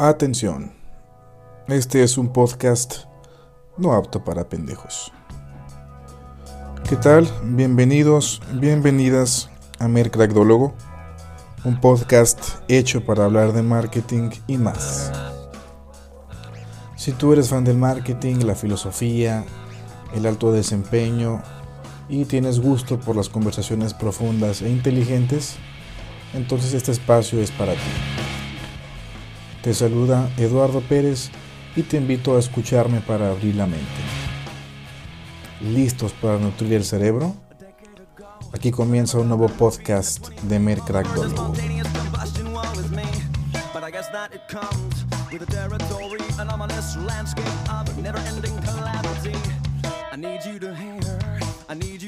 Atención, este es un podcast no apto para pendejos. ¿Qué tal? Bienvenidos, bienvenidas a Mercradólogo, un podcast hecho para hablar de marketing y más. Si tú eres fan del marketing, la filosofía, el alto desempeño y tienes gusto por las conversaciones profundas e inteligentes, entonces este espacio es para ti. Te saluda Eduardo Pérez y te invito a escucharme para abrir la mente. ¿Listos para nutrir el cerebro? Aquí comienza un nuevo podcast de you to